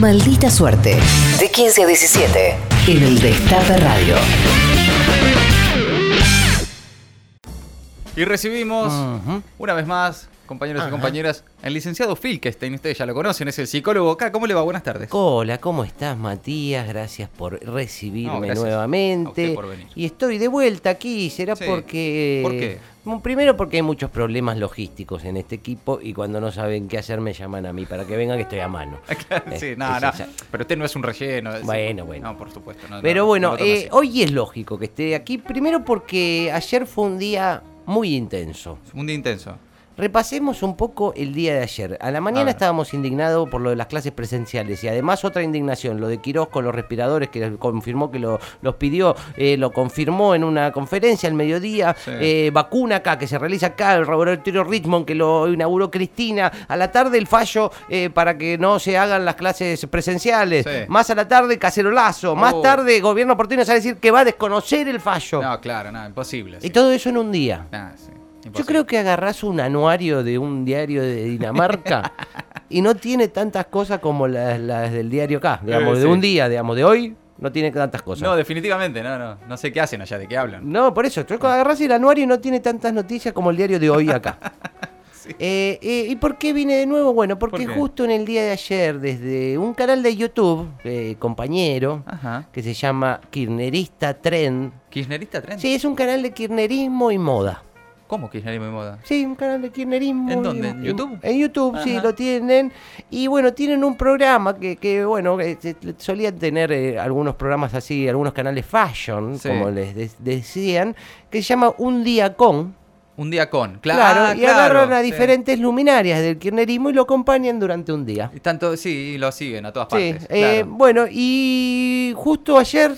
Maldita suerte. De 15 a 17. En el Destape Radio. Y recibimos una vez más, compañeros y compañeras, el licenciado Filkestein. Ustedes ya lo conocen, es el psicólogo acá. ¿Cómo le va? Buenas tardes. Hola, ¿cómo estás, Matías? Gracias por recibirme No, gracias nuevamente. a usted por venir. Y estoy de vuelta aquí. ¿Será Sí. porque.? ¿Por qué? Primero porque hay muchos problemas logísticos en este equipo y cuando no saben qué hacer me llaman a mí para que venga que estoy a mano. sí, no, es no. esa. Pero usted no es un relleno. es- Bueno, bueno. No, por supuesto. no, Pero no, bueno, eh, hoy es lógico que esté aquí. Primero porque ayer fue un día muy intenso. Un día intenso. Repasemos un poco el día de ayer. A la mañana estábamos indignados por lo de las clases presenciales y además otra indignación, lo de Quirós con los respiradores que confirmó que lo- los pidió, eh, lo confirmó en una conferencia al mediodía, Sí. eh, vacuna acá que se realiza acá, el laboratorio Richmond que lo inauguró Cristina, a la tarde el fallo eh, para que no se hagan las clases presenciales, Sí. más a la tarde cacerolazo, más Oh. tarde gobierno porteño sale a decir que va a desconocer el fallo. No, claro, no, imposible. sí. Y todo eso en un día. Nah, Yo creo que agarrás un anuario de un diario de Dinamarca y no tiene tantas cosas como las, las del diario acá, digamos, Eh, de un día, digamos, de hoy, no tiene tantas cosas. No, definitivamente, no, no. No sé qué hacen allá, de qué hablan. No, por eso, yo agarrás el anuario y no tiene tantas noticias como el diario de hoy acá. Eh, eh, ¿Y por qué vine de nuevo? Bueno, porque justo en el día de ayer, desde un canal de YouTube, eh, compañero, Ajá. que se llama Kirchnerista Trend, ¿Kirchnerista tren? sí, es un canal de kirchnerismo y moda. ¿Cómo kirchnerismo de moda? Sí, un canal de kirchnerismo. ¿En y- dónde? ¿En y- YouTube? En YouTube, sí, lo tienen. Y bueno, tienen un programa que, que, bueno, solían tener eh, algunos programas así, algunos canales fashion, Sí. como les de- decían, que se llama Un Día Con. Un día con. Claro, Claro, ah, y claro, agarran a sí. diferentes luminarias del kirchnerismo y lo acompañan durante un día. Y tanto, sí, lo siguen a todas Sí, partes. eh, claro. bueno, y justo ayer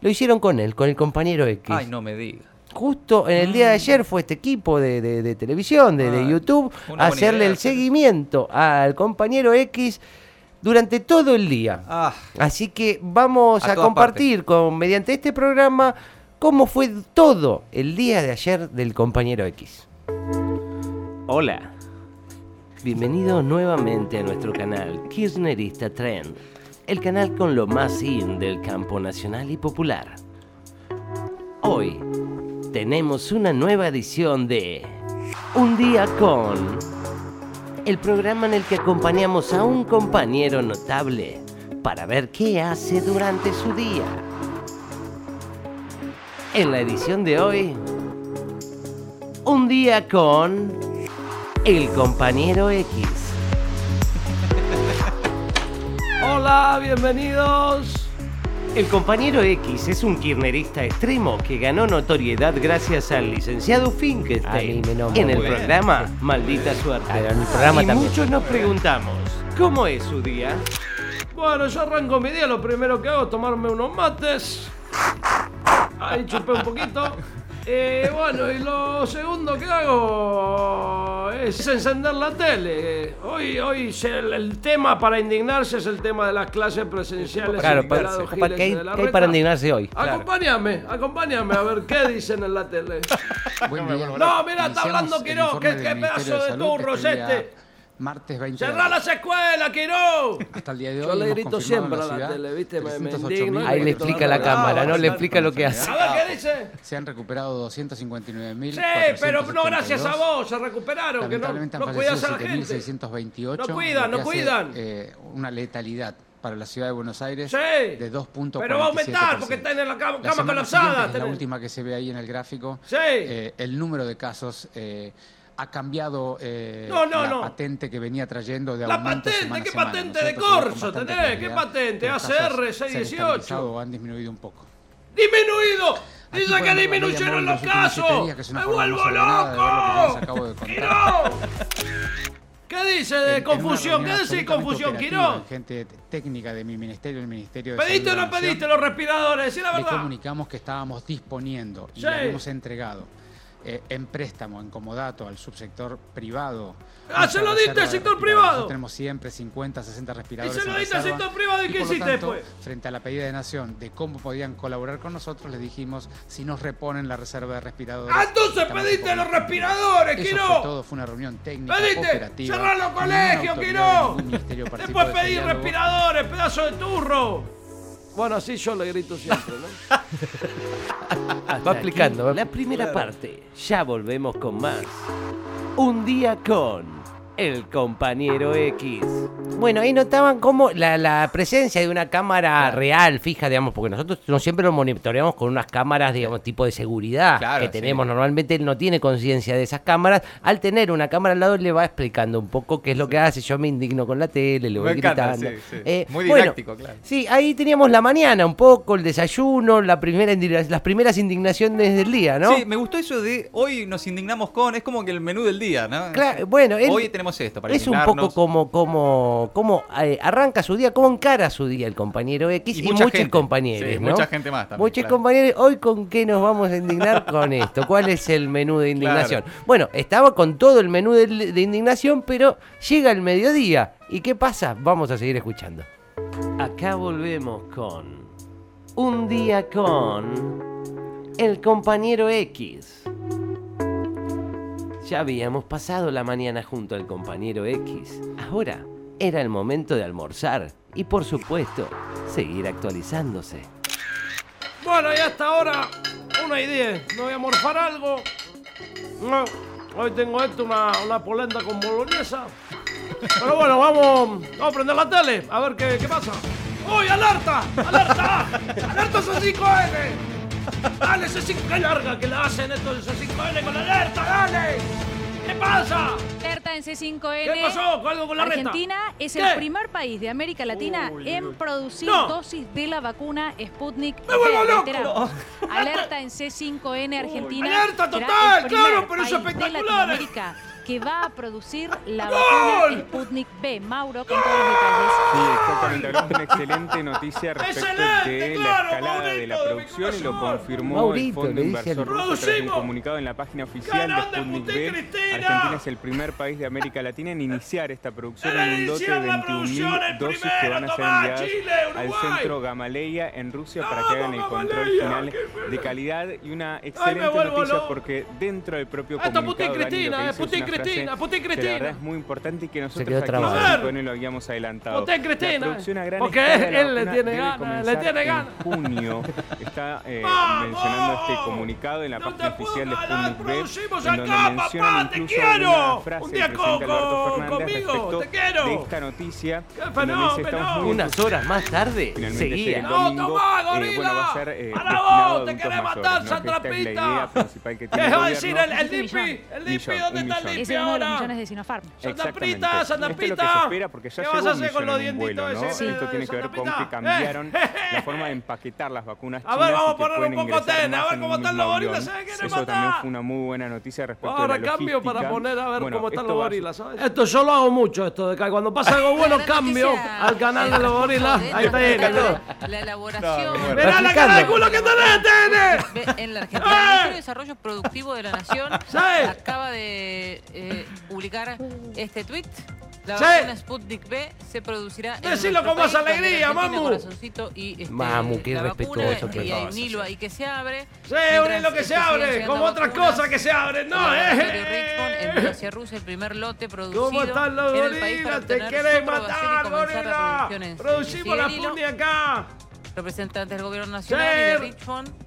lo hicieron con él, con el compañero X. Ay, no me diga. Justo en el día de ayer fue este equipo de, de- de televisión, de, de Ah, YouTube, a hacerle idea, el seguimiento al compañero X durante todo el día. Ah, Así que vamos A compartir con, mediante este programa cómo fue todo el día de ayer del compañero X. Hola. Bienvenido nuevamente a nuestro canal Kirchnerista Trend, el canal con lo más in del campo nacional y popular. Hoy tenemos una nueva edición de Un día con el programa en el que acompañamos a un compañero notable para ver qué hace durante su día. En la edición de hoy, un día con el compañero X. Hola, bienvenidos. El compañero X es un kirnerista extremo que ganó notoriedad gracias al licenciado Finkelstein nombra en el bien. programa Maldita Suerte. Ah, en el programa y también. muchos nos preguntamos, ¿cómo es su día? Bueno, yo arranco mi día, lo primero que hago es tomarme unos mates. Ahí chupé un poquito. Eh, bueno, y lo segundo que hago es encender la tele. Hoy, hoy se- el, el tema para indignarse es el tema de las clases presenciales. Claro, para, Giles ¿qué, hay, de la qué hay para indignarse hoy? Acompáñame, acompáñame a ver qué dicen en la tele. Buen día. No, mira, está hablando informe qué- pedazo de turro este este. Martes 20 de ¡Cerrá las escuelas, Quiró! Hasta el día de hoy Yo le grito siempre a la ciudad tele, ¿viste? Me- me 308.000 indigno. Ahí le explica la cámara, no le explica lo que A hace. ver, ¿qué dice? Se han recuperado 259.000. Sí, pero no gracias a vos, se recuperaron, que no, no cuidas a la fallecido gente. 7.628. No cuidan, lo no cuidan. eh, una letalidad para la ciudad de Buenos Aires Sí. de 2.47%. Pero va a aumentar porque está en la cama, La cama semana colapsada. es la última que se ve ahí en el gráfico. Sí. eh, el número de casos eh, ha cambiado eh, No, no, la no. patente que venía trayendo de La patente, semana ¿qué semana. patente de Nosotros corso tenés? ¿Qué patente? ACR casos se han 618. estabilizado o han disminuido un poco. ¡Disminuido! Dice que disminuyeron los casos. días, ¡Me vuelvo lo que loco! ¡Quiró! ¿Qué dice de en confusión? ¿Qué decís confusión, operativa, Quiró? en Gente técnica de mi ministerio, el Ministerio de ¿Pediste o Salud no pediste los respiradores? Decí la Le verdad. comunicamos que estábamos disponiendo y Sí. le habíamos entregado eh, en préstamo, en comodato al subsector privado. ¡Ah, se lo diste al sector privado! Nosotros tenemos siempre 50, 60 respiradores. Y se lo diste al sector privado, ¿y qué hiciste tanto, después? Frente a la pedida de Nación de cómo podían colaborar con nosotros, les dijimos si nos reponen la reserva de respiradores. ¡Ah, entonces pediste los respiradores, Eso Quiro! fue todo, fue una reunión técnica, ¡Pediste! operativa. ¡Cerrar los colegios, participó Después de ese pedí respiradores, pedazo de turro. Bueno, así yo le grito siempre, ¿no? Va explicando, aquí va- La primera parte. Ya volvemos con más. Un día con el compañero X. Bueno, ahí notaban cómo la, la presencia de una cámara real, fija, digamos, porque nosotros no siempre lo monitoreamos con unas cámaras, digamos, tipo de seguridad Claro, que sí. tenemos. Normalmente él no tiene conciencia de esas cámaras. Al tener una cámara al lado, le va explicando un poco qué es lo que hace. Yo me indigno con la tele, le voy Me encanta, gritando. sí, sí. Eh, Muy bueno, didáctico, claro. Sí, ahí teníamos la mañana un poco, el desayuno, la primera las primeras indignaciones del día, ¿no? Sí, me gustó eso de hoy nos indignamos con, es como que el menú del día, ¿no? Claro, bueno, él- hoy tenemos esto para es un poco indignarnos. como, como eh, arranca su día, cómo encara su día el compañero X y, muchos compañeros, Sí, ¿no? mucha gente más también, Muchos claro. compañeros, hoy con qué nos vamos a indignar con esto, ¿cuál es el menú de indignación? Bueno, estaba con todo el menú de, de indignación, pero llega el mediodía. ¿Y qué pasa? Vamos a seguir escuchando. Acá volvemos con Un día con el compañero X. Ya habíamos pasado la mañana junto al compañero X. Ahora era el momento de almorzar y por supuesto seguir actualizándose. Bueno, y hasta ahora, una idea. Me voy a morfar algo. No, hoy tengo esto, una, una polenta con boloñesa. Pero bueno, vamos, a prender la tele, a ver qué, qué pasa. ¡Uy, alerta! ¡Alerta! ¡Alerta C5N! ¡Dale, C5! ¡Qué larga que la hacen estos de C5N con alerta! ¡Dale! ¿Qué pasa? Alerta en C5N. ¿Qué pasó? ¿Con algo con la reta? Argentina es ¿Qué? el primer país de América Latina Uy, en uy. producir No. dosis de la vacuna Sputnik. ¡Me vuelvo loco! Alerta en C5N Argentina. alerta total, claro, pero es espectacular. Que va a producir la ¡Gol! vacuna Sputnik V. Mauro, con todos los detalles. Sí, exactamente. Hablamos de una excelente noticia respecto ¡Excelente, de la claro, escalada de la producción y lo confirmó Maurito, el Fondo Inversor Ruso a través de un comunicado en la página oficial de ¡Grande, Sputnik. Cristina! Argentina es el primer país de América Latina en iniciar esta producción en un lote de Iniciar la producción, 21.000 el dosis que van a ser enviadas al centro Gamaleya en Rusia para que hagan el control final de calidad y una excelente noticia porque dentro del propio comunicado Putin, Dani, lo que eh, es Putin, una Cristina, Putin, que la verdad Cristina. es muy importante y que nosotros aquí en trabado. C5N lo habíamos adelantado. Putin, La Cristina. producción a gran Porque él le tiene ganas, le tiene en ganas. junio. Está eh, mencionando este comunicado en la No página te oficial de Sputnik V, producimos en donde acá, mencionan papá, te incluso quiero. una frase Un día con- Alberto Fernández conmigo, respecto te quiero. de esta noticia, ¡Qué en donde dice, muy Unas horas más tarde seguía. el ¡No, domingo, tomá, eh, gorila! bueno, va a ser eh, ¡Para destinado vos, te querés matar, ¿no? Que Sandra esta es la Pita! idea principal que ¿Qué va a decir el, Dipi? ¿El Dipi dónde está el. Dipi Es uno de los ahora? millones de Sinopharm. Esto es lo que Prita. se espera porque ya ¿Qué vas a un hacer con los dientitos ¿no? ese Esto tiene que ver con que cambiaron la forma de empaquetar las vacunas A ver, vamos a poner un poco tena, a ver cómo están los gorilas, se quieren Eso también fue una muy buena noticia respecto Ahora de la cambio para poner a ver Bueno, cómo están los a- gorilas, ¿sabes? Esto yo lo hago mucho, esto de que cuando pasa algo bueno cambio al canal de los gorilas. Ahí está, ahí está todo. La elaboración Mirá la cara de culo que tenés, en la Argentina. ¡Eh! El Desarrollo Productivo de la Nación Sí. acaba de eh, publicar este tweet. La Sí. vacuna Sputnik V se producirá en Decilo nuestro con más país, alegría, mamu. Corazoncito y este, Mamu, qué respetuoso y hay un hilo ahí que se abre. Sí, un hilo que se abre, como otras cosas que se abren, ¿no? Eh. Richmond hacia Rusia el primer lote producido ¿Cómo están los en gorilas? Te y matar, gorila. en Producimos la. Sputnik acá. representantes del gobierno nacional y de Sí. Richmond.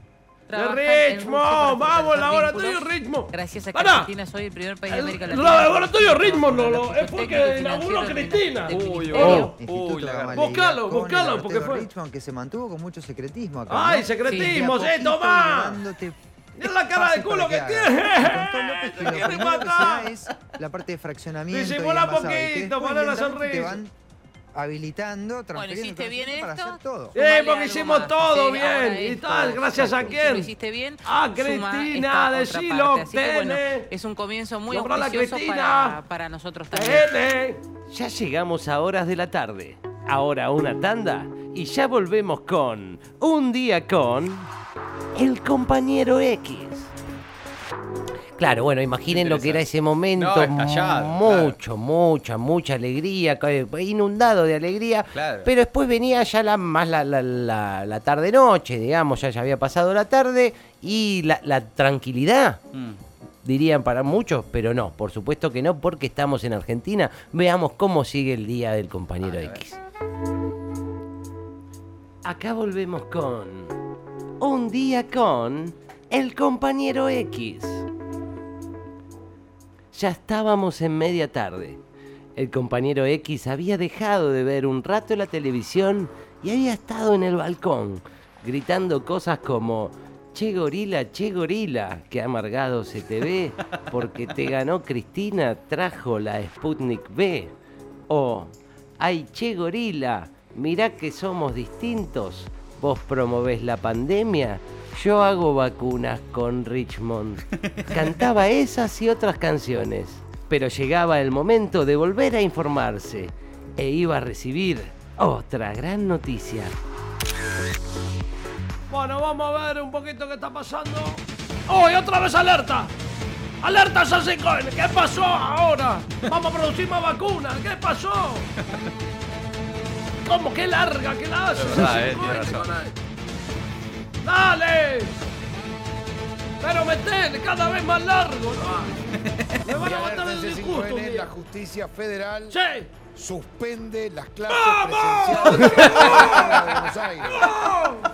De trabajan en Richmond, para vamos, laboratorio. Richmond. Gracias a que Pará. Argentina es hoy el primer país de América El Latina. laboratorio Richmond no, el es porque inauguró Cristina. Uy, oh. Uy, la Buscalo, el buscalo, porque fue- Richmond que se mantuvo con mucho secretismo acá. Ay, ¿no? secretismo, de eh, tomá. Mira la cara de culo que hagas. tiene. Que Te lo quiere que matar. es la parte de fraccionamiento Disimula que poquito, lentamente te sonrisa. Habilitando, transfiriendo hiciste bien para esto. hacer todo. Sí, Sumale porque hicimos más. todo Sí, bien. Y esto, tal, gracias a quién. lo hiciste bien. Ah, suma Cristina, decilo, que, bueno, Tene. es un comienzo muy a auspicioso para, para nosotros también. Tene. Ya llegamos a horas de la tarde. Ahora una tanda y ya volvemos con Un día con el compañero X. Claro, bueno, imaginen lo que era ese momento. No, estallado, mucho, mucha, mucha alegría, inundado de alegría. Claro. Pero después venía ya la, más la, la, la- la tarde-noche, digamos, ya, ya había pasado la tarde y la, la tranquilidad. Mm. Dirían para muchos, pero no, por supuesto que no, porque estamos en Argentina. Veamos cómo sigue el día del compañero X. Acá volvemos con un día con el compañero X. Ya estábamos en media tarde. El compañero X había dejado de ver un rato la televisión y había estado en el balcón, gritando cosas como Che gorila, che gorila, que amargado se te ve, porque te ganó Cristina, trajo la Sputnik B. O, ay, che gorila, mirá que somos distintos. Vos promovés la pandemia, yo hago vacunas con Richmond. Cantaba esas y otras canciones. Pero llegaba el momento de volver a informarse e iba a recibir otra gran noticia. Bueno, vamos a ver un poquito qué está pasando. ¡Oh, y otra vez alerta! ¡Alerta Sassicoin! ¿Qué pasó ahora? Vamos a producir más vacunas. ¿Qué pasó? ¿Cómo? ¡Qué larga que la hace! ¡Dale! Pero metele cada vez más largo, ¿no? Me van a matar el disgusto un C5N, día. la justicia federal ¡Sí! suspende las clases ¡Vamos! presenciales de Buenos Aires.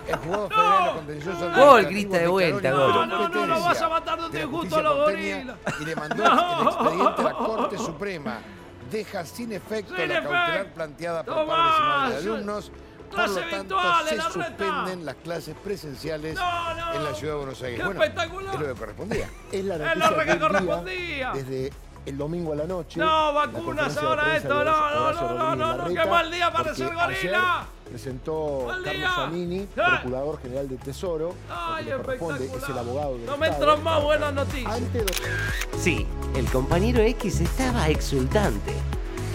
El jugador federal contencioso Gol, grita de vuelta, gol. No, no, no, no vas a matar de disgusto a los gorilas. Y le mandó No. el expediente a la Corte Suprema. Deja sin efecto Sin la efecto. cautelar planteada por Tomás. padres y madres de alumnos. Por lo tanto, se la reta. suspenden las clases presenciales No, no. en la ciudad de Buenos Aires. ¡Qué bueno, espectacular! es lo que correspondía. Es la Es noticia lo que del día, correspondía. Desde el domingo a la noche. No, vacunas ahora esto, no, no, no, no, no, qué mal día para ser gorila. Presentó Carlos. Zanini, procurador general de Tesoro, Ay, corresponde, es el abogado del No me entran más buenas noticias. Sí, el compañero X estaba exultante,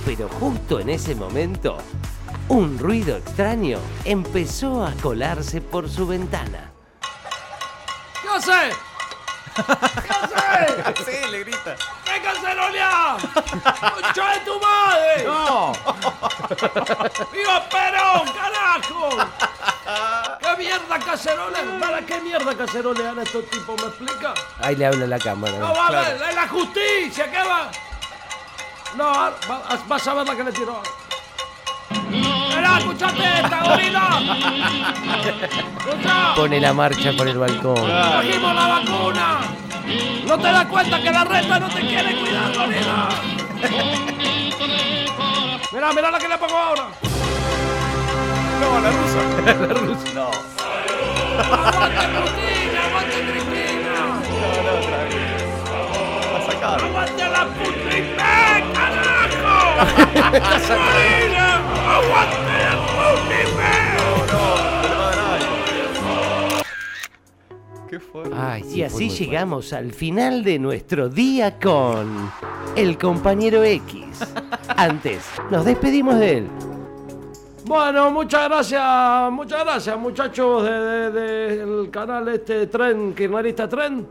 pero justo en ese momento, un ruido extraño empezó a colarse por su ventana. ¿Qué hace? ¿Qué hace? Sí, le grita. ¡Qué cacerolea! ¡Concha de tu madre! No. ¡Viva Perón, carajo! ¿Qué mierda cacerolea? ¿Para qué mierda cacerolean estos tipos? ¿Me explica? Ahí le habla la cámara. No va a ver, es la justicia, ¿qué va? No, va- vas a ver la que le tiró. Escuchate esta, gorila. Pone la marcha por el balcón. trajimos la vacuna. ¿No te das cuenta que la reta no te quiere cuidar, gorila? Mirá, mirá la que le pongo ahora. No, la rusa. la rusa. No. ¡Aguante Cristina, aguante Cristina! No, no, otra vez. La sacaron. ¡Aguante la Sputnik B, carajo! ¡Aguante la! ¿Qué? Ay, y así llegamos al final de nuestro día con el compañero X. Antes, nos despedimos de él. Bueno, muchas gracias, muchas gracias muchachos de- de- del canal este Tren, Kirchnerista Tren.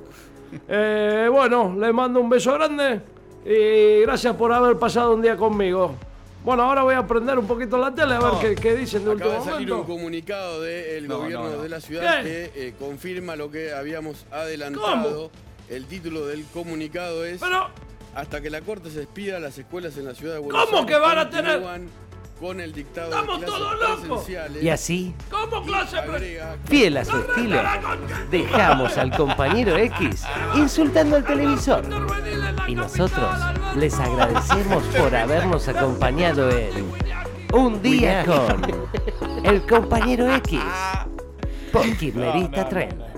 Eh, bueno, les mando un beso grande y gracias por haber pasado un día conmigo. Bueno, ahora voy a prender un poquito la tele a ver qué, qué dicen de Acaba último de salir un comunicado del No, gobierno no, no. de la ciudad que eh, confirma lo que habíamos adelantado. El título del comunicado es Pero, Hasta que la corte se expida, las escuelas en la ciudad de Buenos ¿Cómo Aires que van a tener- continúan con el dictado Estamos de clases todos locos. Y así, ¿cómo clase? fiel a su estilo, dejamos al compañero X insultando al televisor. Y nosotros les agradecemos por habernos acompañado en Un Día con el compañero X por Kirchnerista Trend.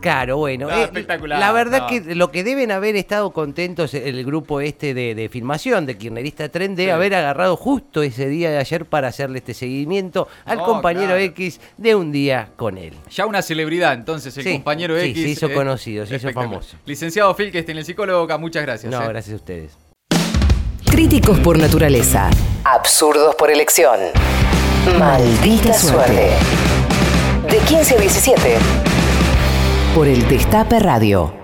Claro, bueno, No, eh, espectacular, la verdad no. que lo que deben haber estado contentos el grupo este de, de filmación de Kirchnerista Trend de Sí. haber agarrado justo ese día de ayer para hacerle este seguimiento al compañero claro. X de Un Día con él. Ya una celebridad, entonces, el Sí, compañero sí, X. se hizo eh, conocido, se hizo famoso. Licenciado en el psicólogo muchas gracias. No, eh. gracias a ustedes. Críticos por naturaleza. Absurdos por elección. Maldita suerte. De 15 a 17. Por el Destape Radio.